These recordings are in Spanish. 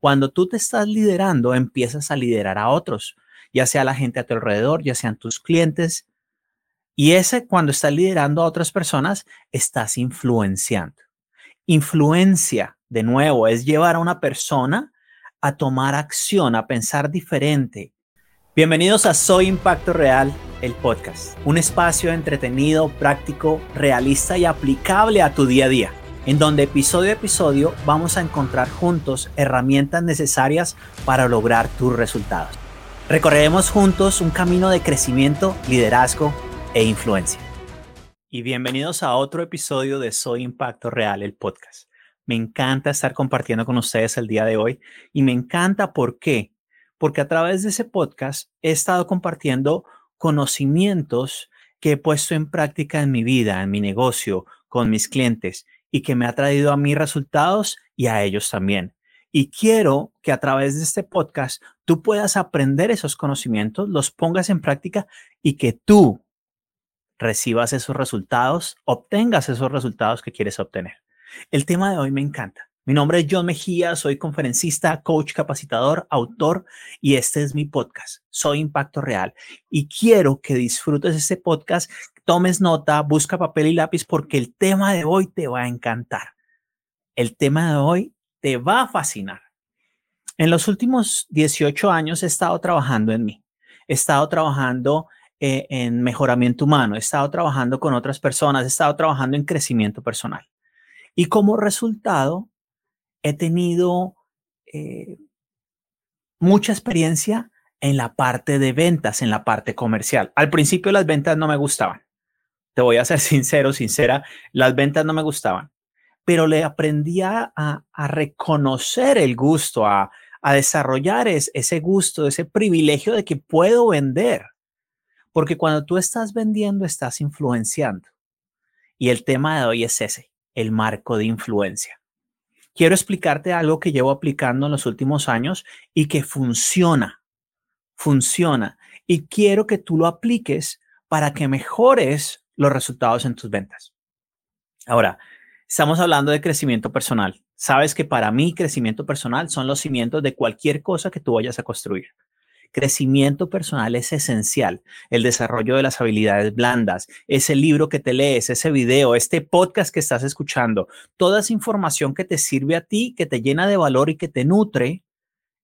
Cuando tú te estás liderando, empiezas a liderar a otros, ya sea la gente a tu alrededor, ya sean tus clientes. Y ese, cuando estás liderando a otras personas, estás influenciando. Influencia, de nuevo, es llevar a una persona a tomar acción, a pensar diferente. Bienvenidos a Soy Impacto Real, el podcast, un espacio entretenido, práctico, realista y aplicable a tu día a día en donde episodio a episodio vamos a encontrar juntos herramientas necesarias para lograr tus resultados. Recorreremos juntos un camino de crecimiento, liderazgo e influencia. Y bienvenidos a otro episodio de Soy Impacto Real, el podcast. Me encanta estar compartiendo con ustedes el día de hoy y me encanta por qué. Porque a través de ese podcast he estado compartiendo conocimientos que he puesto en práctica en mi vida, en mi negocio, con mis clientes y que me ha traído a mí resultados y a ellos también. Y quiero que a través de este podcast tú puedas aprender esos conocimientos, los pongas en práctica y que tú recibas esos resultados, obtengas esos resultados que quieres obtener. El tema de hoy me encanta. Mi nombre es John Mejía, soy conferencista, coach, capacitador, autor y este es mi podcast. Soy Impacto Real y quiero que disfrutes este podcast tomes nota, busca papel y lápiz porque el tema de hoy te va a encantar. El tema de hoy te va a fascinar. En los últimos 18 años he estado trabajando en mí. He estado trabajando eh, en mejoramiento humano, he estado trabajando con otras personas, he estado trabajando en crecimiento personal. Y como resultado, he tenido eh, mucha experiencia en la parte de ventas, en la parte comercial. Al principio las ventas no me gustaban te voy a ser sincero, sincera, las ventas no me gustaban, pero le aprendí a, reconocer el gusto, a, desarrollar ese gusto, ese privilegio de que puedo vender. Porque cuando tú estás vendiendo, estás influenciando. Y el tema de hoy es ese, el marco de influencia. Quiero explicarte algo que llevo aplicando en los últimos años y que funciona, funciona. Y quiero que tú lo apliques para que mejores los resultados en tus ventas. Ahora, estamos hablando de crecimiento personal. Sabes que para mí crecimiento personal son los cimientos de cualquier cosa que tú vayas a construir. Crecimiento personal es esencial. El desarrollo de las habilidades blandas, ese libro que te lees, ese video, este podcast que estás escuchando, toda esa información que te sirve a ti, que te llena de valor y que te nutre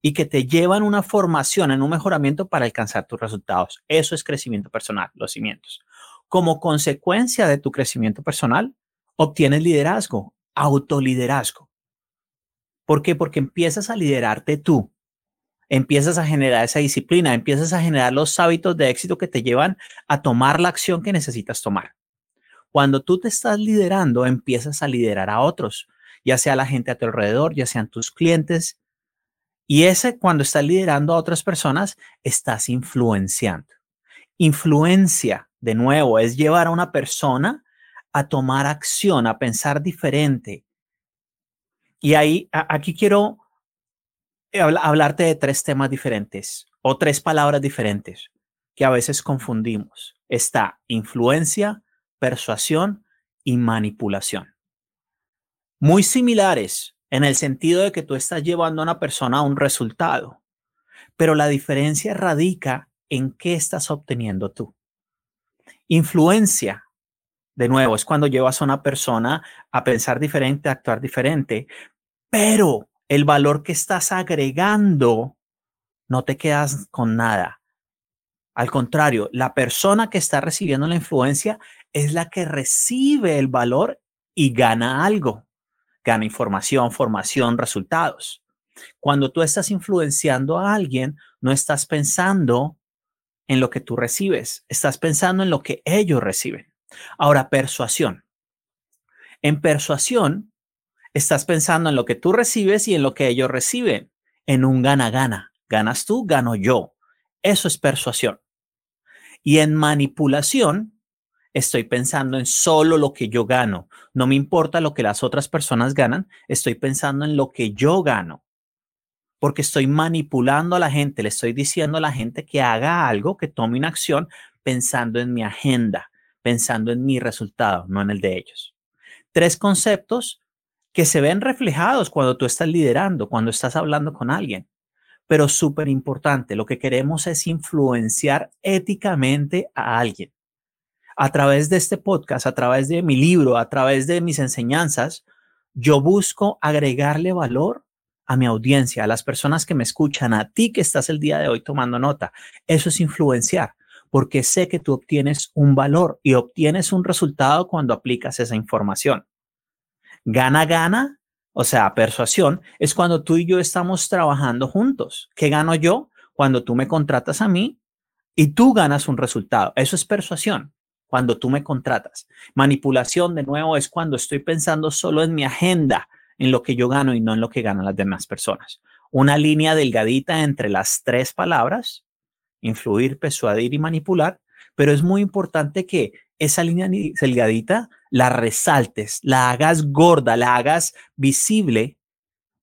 y que te lleva en una formación, en un mejoramiento para alcanzar tus resultados. Eso es crecimiento personal, los cimientos. Como consecuencia de tu crecimiento personal, obtienes liderazgo, autoliderazgo. ¿Por qué? Porque empiezas a liderarte tú. Empiezas a generar esa disciplina, empiezas a generar los hábitos de éxito que te llevan a tomar la acción que necesitas tomar. Cuando tú te estás liderando, empiezas a liderar a otros, ya sea la gente a tu alrededor, ya sean tus clientes. Y ese, cuando estás liderando a otras personas, estás influenciando. Influencia de nuevo, es llevar a una persona a tomar acción, a pensar diferente. Y ahí, aquí quiero hablarte de tres temas diferentes o tres palabras diferentes que a veces confundimos. Está influencia, persuasión y manipulación. Muy similares en el sentido de que tú estás llevando a una persona a un resultado, pero la diferencia radica en qué estás obteniendo tú. Influencia, de nuevo, es cuando llevas a una persona a pensar diferente, a actuar diferente, pero el valor que estás agregando no te quedas con nada. Al contrario, la persona que está recibiendo la influencia es la que recibe el valor y gana algo. Gana información, formación, resultados. Cuando tú estás influenciando a alguien, no estás pensando en lo que tú recibes, estás pensando en lo que ellos reciben. Ahora, persuasión. En persuasión, estás pensando en lo que tú recibes y en lo que ellos reciben, en un gana-gana. Ganas tú, gano yo. Eso es persuasión. Y en manipulación, estoy pensando en solo lo que yo gano. No me importa lo que las otras personas ganan, estoy pensando en lo que yo gano porque estoy manipulando a la gente, le estoy diciendo a la gente que haga algo, que tome una acción pensando en mi agenda, pensando en mi resultado, no en el de ellos. Tres conceptos que se ven reflejados cuando tú estás liderando, cuando estás hablando con alguien. Pero súper importante, lo que queremos es influenciar éticamente a alguien. A través de este podcast, a través de mi libro, a través de mis enseñanzas, yo busco agregarle valor a mi audiencia, a las personas que me escuchan, a ti que estás el día de hoy tomando nota. Eso es influenciar, porque sé que tú obtienes un valor y obtienes un resultado cuando aplicas esa información. Gana, gana, o sea, persuasión, es cuando tú y yo estamos trabajando juntos. ¿Qué gano yo? Cuando tú me contratas a mí y tú ganas un resultado. Eso es persuasión, cuando tú me contratas. Manipulación, de nuevo, es cuando estoy pensando solo en mi agenda, en lo que yo gano y no en lo que ganan las demás personas. Una línea delgadita entre las tres palabras, influir, persuadir y manipular, pero es muy importante que esa línea delgadita la resaltes, la hagas gorda, la hagas visible,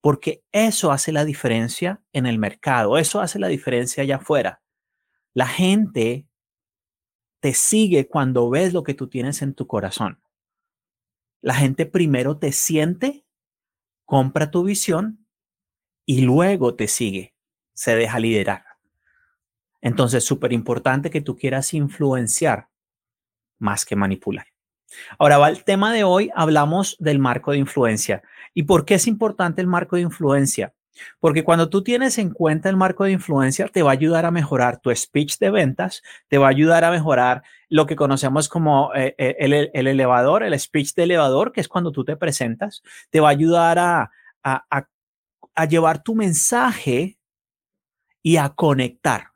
porque eso hace la diferencia en el mercado, eso hace la diferencia allá afuera. La gente te sigue cuando ves lo que tú tienes en tu corazón. La gente primero te siente, compra tu visión y luego te sigue, se deja liderar. Entonces, súper importante que tú quieras influenciar más que manipular. Ahora va el tema de hoy, hablamos del marco de influencia. ¿Y por qué es importante el marco de influencia? Porque cuando tú tienes en cuenta el marco de influencia, te va a ayudar a mejorar tu speech de ventas, te va a ayudar a mejorar lo que conocemos como eh, eh, el, elevador, el speech de elevador, que es cuando tú te presentas, te va a ayudar a, a llevar tu mensaje y a conectar.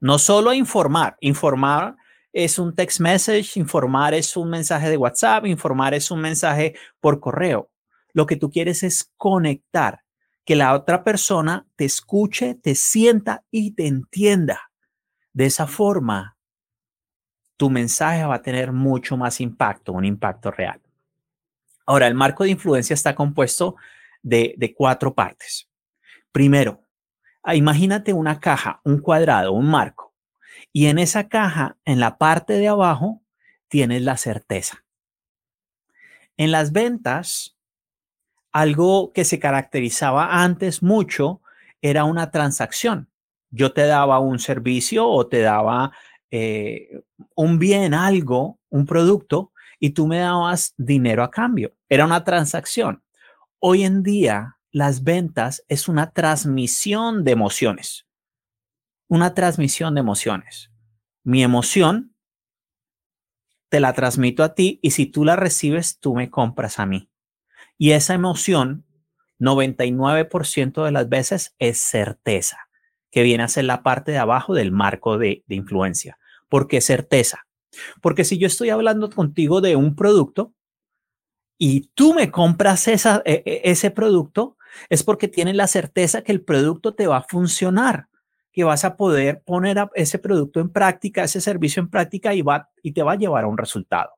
No solo a informar, informar es un text message, informar es un mensaje de WhatsApp, informar es un mensaje por correo. Lo que tú quieres es conectar, que la otra persona te escuche, te sienta y te entienda. De esa forma, tu mensaje va a tener mucho más impacto, un impacto real. Ahora, el marco de influencia está compuesto de, de cuatro partes. Primero, ah, imagínate una caja, un cuadrado, un marco y en esa caja, en la parte de abajo, tienes la certeza. En las ventas, algo que se caracterizaba antes mucho era una transacción. Yo te daba un servicio o te daba eh, un bien, algo, un producto, y tú me dabas dinero a cambio. Era una transacción. Hoy en día, las ventas es una transmisión de emociones una transmisión de emociones. Mi emoción te la transmito a ti y si tú la recibes, tú me compras a mí. Y esa emoción, 99% de las veces es certeza, que viene a ser la parte de abajo del marco de, de influencia. ¿Por qué certeza? Porque si yo estoy hablando contigo de un producto y tú me compras esa, e, e, ese producto, es porque tienes la certeza que el producto te va a funcionar que vas a poder poner ese producto en práctica, ese servicio en práctica y, va, y te va a llevar a un resultado.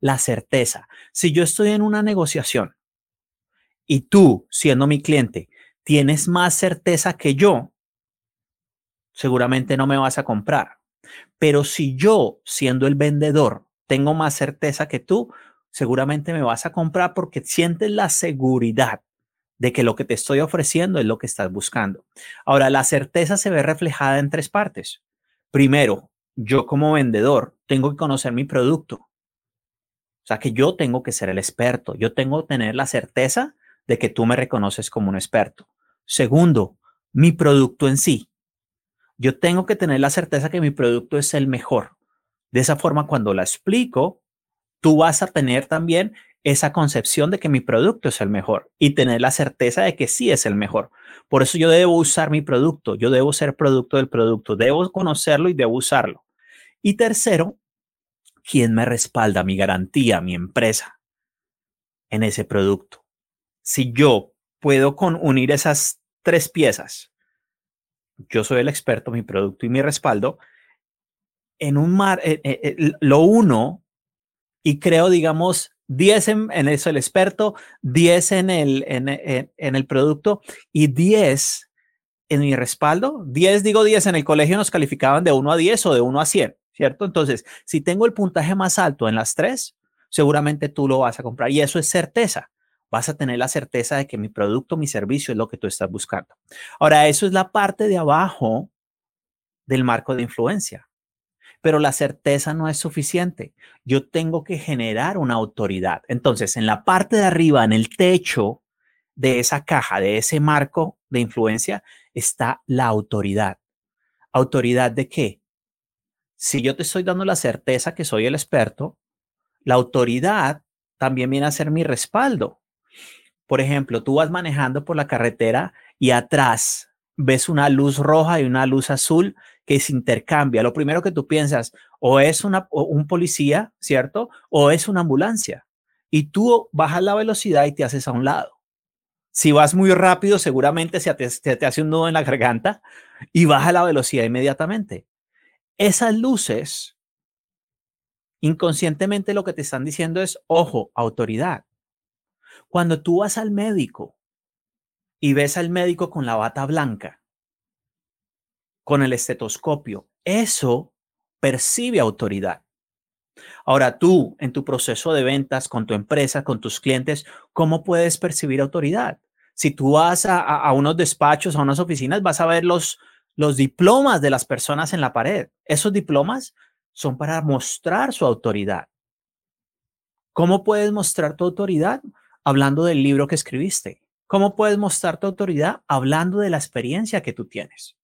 La certeza. Si yo estoy en una negociación y tú, siendo mi cliente, tienes más certeza que yo, seguramente no me vas a comprar. Pero si yo, siendo el vendedor, tengo más certeza que tú, seguramente me vas a comprar porque sientes la seguridad de que lo que te estoy ofreciendo es lo que estás buscando. Ahora, la certeza se ve reflejada en tres partes. Primero, yo como vendedor tengo que conocer mi producto. O sea, que yo tengo que ser el experto. Yo tengo que tener la certeza de que tú me reconoces como un experto. Segundo, mi producto en sí. Yo tengo que tener la certeza que mi producto es el mejor. De esa forma, cuando la explico, tú vas a tener también esa concepción de que mi producto es el mejor y tener la certeza de que sí es el mejor. Por eso yo debo usar mi producto, yo debo ser producto del producto, debo conocerlo y debo usarlo. Y tercero, ¿quién me respalda mi garantía, mi empresa en ese producto? Si yo puedo con unir esas tres piezas, yo soy el experto, mi producto y mi respaldo, en un mar, eh, eh, eh, lo uno y creo, digamos, 10 en, eso el experto, 10 en el, en, en, el producto y 10 en mi respaldo. 10, digo 10, en el colegio nos calificaban de 1 a 10 o de 1 a 100, ¿cierto? Entonces, si tengo el puntaje más alto en las tres, seguramente tú lo vas a comprar y eso es certeza. Vas a tener la certeza de que mi producto, mi servicio es lo que tú estás buscando. Ahora, eso es la parte de abajo del marco de influencia. Pero la certeza no es suficiente. Yo tengo que generar una autoridad. Entonces, en la parte de arriba, en el techo de esa caja, de ese marco de influencia, está la autoridad. ¿Autoridad de qué? Si yo te estoy dando la certeza que soy el experto, la autoridad también viene a ser mi respaldo. Por ejemplo, tú vas manejando por la carretera y atrás ves una luz roja y una luz azul que se intercambia. Lo primero que tú piensas, o es una, un policía, ¿cierto? O es una ambulancia. Y tú bajas la velocidad y te haces a un lado. Si vas muy rápido, seguramente se te, se te hace un nudo en la garganta y baja la velocidad inmediatamente. Esas luces, inconscientemente lo que te están diciendo es, ojo, autoridad. Cuando tú vas al médico y ves al médico con la bata blanca, con el estetoscopio, eso percibe autoridad. Ahora tú, en tu proceso de ventas, con tu empresa, con tus clientes, ¿cómo puedes percibir autoridad? Si tú vas a, unos despachos, a unas oficinas, vas a ver los, los diplomas de las personas en la pared. Esos diplomas son para mostrar su autoridad. ¿Cómo puedes mostrar tu autoridad? Hablando del libro que escribiste. ¿Cómo puedes mostrar tu autoridad? Hablando de la experiencia que tú tienes.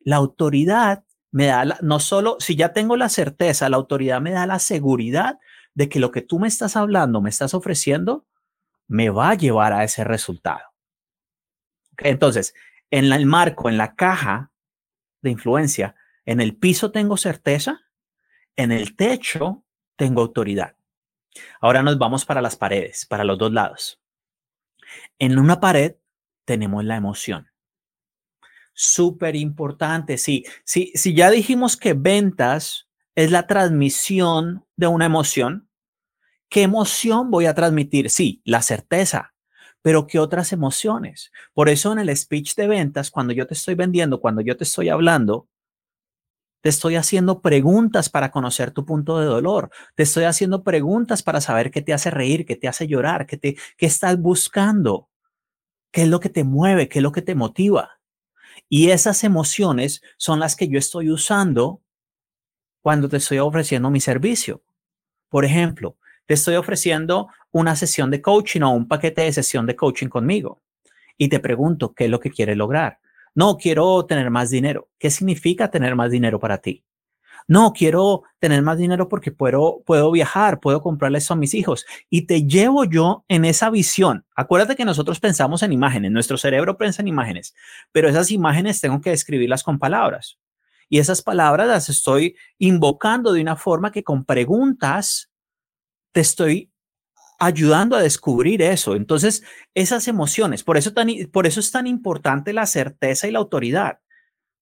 La autoridad me da, no solo, si ya tengo la certeza, la autoridad me da la seguridad de que lo que tú me estás hablando, me estás ofreciendo, me va a llevar a ese resultado. Entonces, en el marco, en la caja de influencia, en el piso tengo certeza, en el techo tengo autoridad. Ahora nos vamos para las paredes, para los dos lados. En una pared tenemos la emoción. Súper importante, sí. Si ya dijimos que ventas es la transmisión de una emoción, ¿qué emoción voy a transmitir? Sí, la certeza, pero ¿qué otras emociones? Por eso en el speech de ventas, cuando yo te estoy vendiendo, cuando yo te estoy hablando, te estoy haciendo preguntas para conocer tu punto de dolor. Te estoy haciendo preguntas para saber qué te hace reír, qué te hace llorar, qué, te, qué estás buscando, qué es lo que te mueve, qué es lo que te motiva. Y esas emociones son las que yo estoy usando cuando te estoy ofreciendo mi servicio. Por ejemplo, te estoy ofreciendo una sesión de coaching o un paquete de sesión de coaching conmigo y te pregunto qué es lo que quieres lograr. No, quiero tener más dinero. ¿Qué significa tener más dinero para ti? No, quiero tener más dinero porque puedo, puedo viajar, puedo comprarle eso a mis hijos. Y te llevo yo en esa visión. Acuérdate que nosotros pensamos en imágenes, nuestro cerebro piensa en imágenes, pero esas imágenes tengo que describirlas con palabras. Y esas palabras las estoy invocando de una forma que con preguntas te estoy ayudando a descubrir eso. Entonces, esas emociones, por eso, tan, por eso es tan importante la certeza y la autoridad,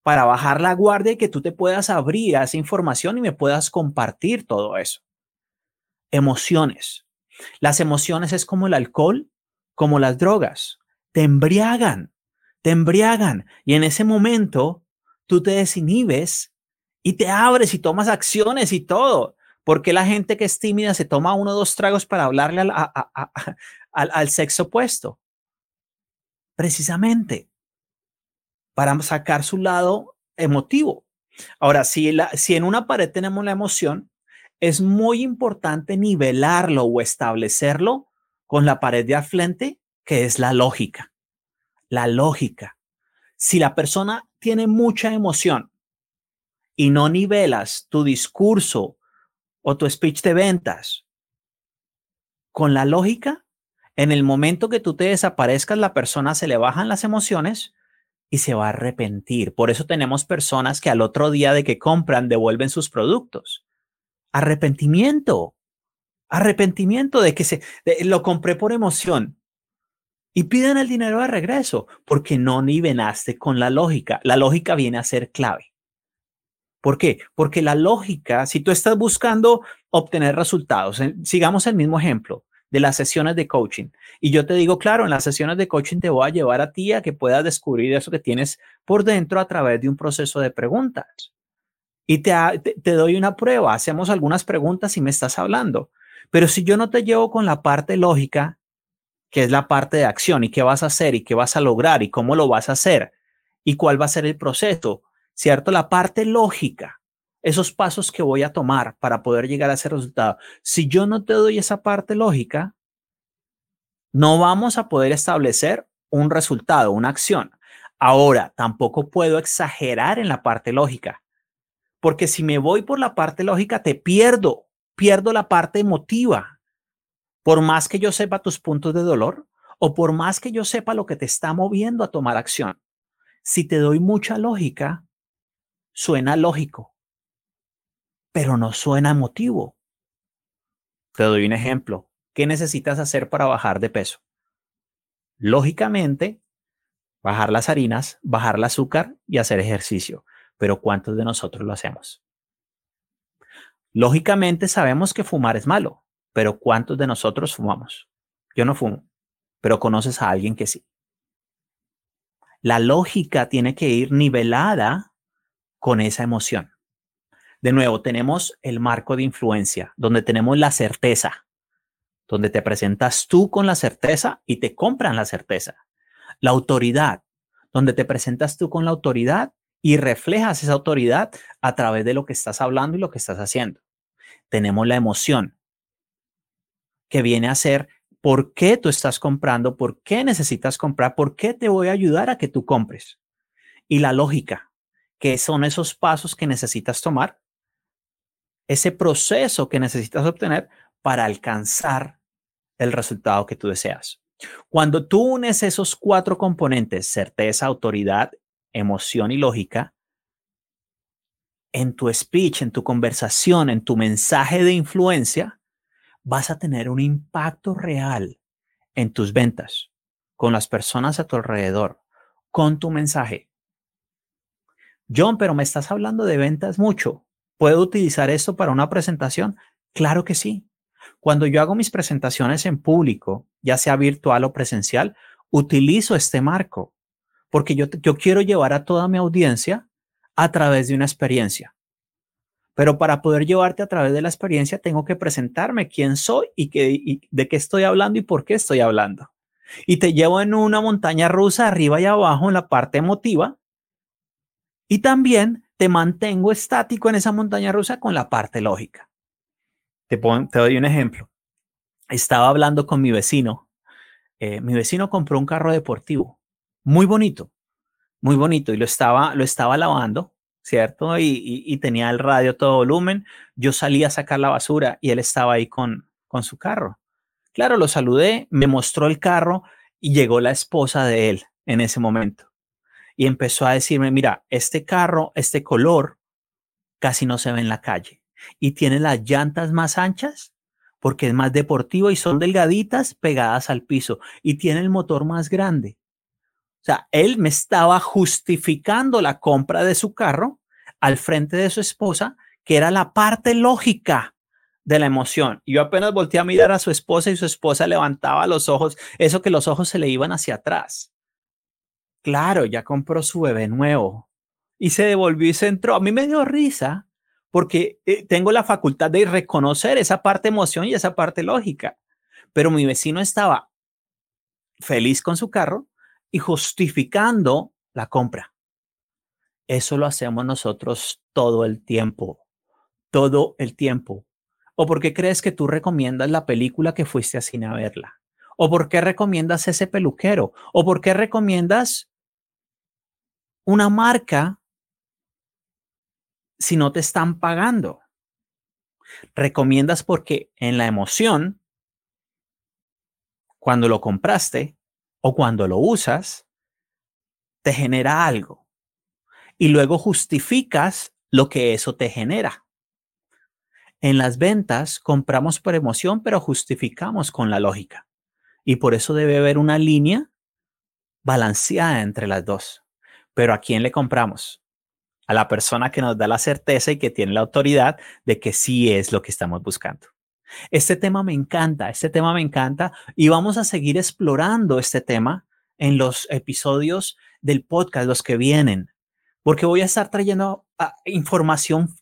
para bajar la guardia y que tú te puedas abrir a esa información y me puedas compartir todo eso. Emociones. Las emociones es como el alcohol, como las drogas. Te embriagan, te embriagan. Y en ese momento, tú te desinhibes y te abres y tomas acciones y todo. ¿Por qué la gente que es tímida se toma uno o dos tragos para hablarle al, al, sexo opuesto? Precisamente para sacar su lado emotivo. Ahora, si, la, si en una pared tenemos la emoción, es muy importante nivelarlo o establecerlo con la pared de al frente, que es la lógica. La lógica. Si la persona tiene mucha emoción y no nivelas tu discurso o tu speech de ventas con la lógica, en el momento que tú te desaparezcas, la persona se le bajan las emociones y se va a arrepentir. Por eso tenemos personas que al otro día de que compran devuelven sus productos. Arrepentimiento. Arrepentimiento de que se lo compré por emoción y piden el dinero de regreso porque no nivelaste con la lógica. La lógica viene a ser clave. ¿Por qué? Porque la lógica, si tú estás buscando obtener resultados, sigamos el mismo ejemplo de las sesiones de coaching. Y yo te digo, claro, en las sesiones de coaching te voy a llevar a ti a que puedas descubrir eso que tienes por dentro a través de un proceso de preguntas. Y te, te, doy una prueba, hacemos algunas preguntas y me estás hablando. Pero si yo no te llevo con la parte lógica, que es la parte de acción y qué vas a hacer y qué vas a lograr y cómo lo vas a hacer y cuál va a ser el proceso, ¿cierto? La parte lógica, esos pasos que voy a tomar para poder llegar a ese resultado. Si yo no te doy esa parte lógica, no vamos a poder establecer un resultado, una acción. Ahora, tampoco puedo exagerar en la parte lógica, porque si me voy por la parte lógica, te pierdo, pierdo la parte emotiva. Por más que yo sepa tus puntos de dolor o por más que yo sepa lo que te está moviendo a tomar acción, si te doy mucha lógica, suena lógico, pero no suena emotivo. Te doy un ejemplo. ¿Qué necesitas hacer para bajar de peso? Lógicamente, bajar las harinas, bajar el azúcar y hacer ejercicio. Pero ¿cuántos de nosotros lo hacemos? Lógicamente sabemos que fumar es malo, pero ¿cuántos de nosotros fumamos? Yo no fumo, pero conoces a alguien que sí. La lógica tiene que ir nivelada con esa emoción. De nuevo, tenemos el marco de influencia, donde tenemos la certeza, donde te presentas tú con la certeza y te compran la certeza la autoridad, donde te presentas tú con la autoridad y reflejas esa autoridad a través de lo que estás hablando y lo que estás haciendo. Tenemos la emoción, que viene a ser por qué tú estás comprando, por qué necesitas comprar, por qué te voy a ayudar a que tú compres. Y la lógica, que son esos pasos que necesitas tomar, ese proceso que necesitas obtener para alcanzar el resultado que tú deseas. Cuando tú unes esos cuatro componentes, certeza, autoridad, emoción y lógica, en tu speech, en tu conversación, en tu mensaje de influencia, vas a tener un impacto real en tus ventas, con las personas a tu alrededor, con tu mensaje. John, pero me estás hablando de ventas mucho. ¿Puedo utilizar esto para una presentación? Claro que sí. Cuando yo hago mis presentaciones en público, ya sea virtual o presencial, utilizo este marco porque yo, quiero llevar a toda mi audiencia a través de una experiencia. Pero para poder llevarte a través de la experiencia, tengo que presentarme quién soy y, de qué estoy hablando y por qué estoy hablando. Y te llevo en una montaña rusa arriba y abajo en la parte emotiva. Y también te mantengo estático en esa montaña rusa con la parte lógica. Te, doy un ejemplo. Estaba hablando con mi vecino. Eh, mi vecino compró un carro deportivo muy bonito, muy bonito y lo estaba, lo estaba lavando, ¿cierto? Y, tenía el radio todo volumen. Yo salí a sacar la basura y él estaba ahí con, con su carro. Claro, lo saludé, me mostró el carro y llegó la esposa de él en ese momento. Y empezó a decirme, mira, este carro, este color, casi no se ve en la calle y tiene las llantas más anchas porque es más deportivo y son delgaditas pegadas al piso y tiene el motor más grande. O sea, él me estaba justificando la compra de su carro al frente de su esposa, que era la parte lógica de la emoción. Yo apenas volteé a mirar a su esposa y su esposa levantaba los ojos, eso que los ojos se le iban hacia atrás. Claro, ya compró su bebé nuevo y se devolvió y se entró. A mí me dio risa porque eh, tengo la facultad de reconocer esa parte emoción y esa parte lógica. Pero mi vecino estaba feliz con su carro y justificando la compra. Eso lo hacemos nosotros todo el tiempo, todo el tiempo. ¿O por qué crees que tú recomiendas la película que fuiste a cine a verla? ¿O por qué recomiendas ese peluquero? ¿O por qué recomiendas una marca si no te están pagando? Recomiendas porque en la emoción, cuando lo compraste o cuando lo usas, te genera algo. Y luego justificas lo que eso te genera. En las ventas compramos por emoción, pero justificamos con la lógica. Y por eso debe haber una línea balanceada entre las dos. Pero ¿a quién le compramos? a la persona que nos da la certeza y que tiene la autoridad de que sí es lo que estamos buscando. Este tema me encanta, este tema me encanta y vamos a seguir explorando este tema en los episodios del podcast, los que vienen, porque voy a estar trayendo ah, información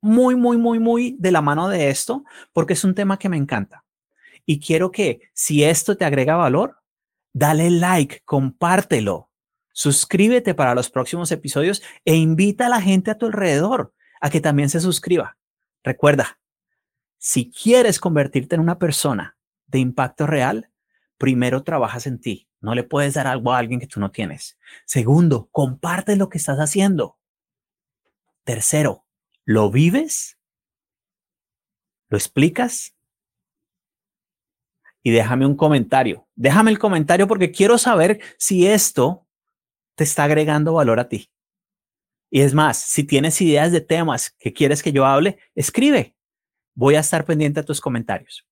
muy, muy, muy, muy de la mano de esto, porque es un tema que me encanta. Y quiero que si esto te agrega valor, dale like, compártelo, suscríbete para los próximos episodios e invita a la gente a tu alrededor a que también se suscriba. Recuerda, si quieres convertirte en una persona de impacto real, primero trabajas en ti. No le puedes dar algo a alguien que tú no tienes. Segundo, comparte lo que estás haciendo. Tercero, ¿lo vives? ¿Lo explicas? Y déjame un comentario. Déjame el comentario porque quiero saber si esto te está agregando valor a ti. Y es más, si tienes ideas de temas que quieres que yo hable, escribe. Voy a estar pendiente a tus comentarios.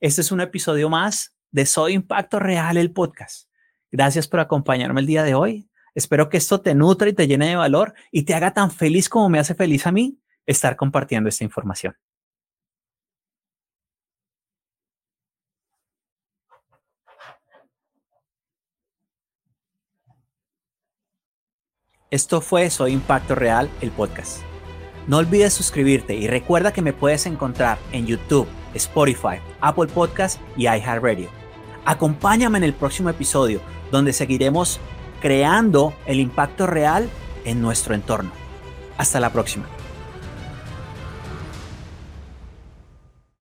Este es un episodio más de Soy Impacto Real, el podcast. Gracias por acompañarme el día de hoy. Espero que esto te nutra y te llene de valor y te haga tan feliz como me hace feliz a mí estar compartiendo esta información. Esto fue Soy Impacto Real, el podcast. No olvides suscribirte y recuerda que me puedes encontrar en YouTube, Spotify, Apple Podcast y iHeartRadio. Acompáñame en el próximo episodio donde seguiremos creando el impacto real en nuestro entorno. Hasta la próxima.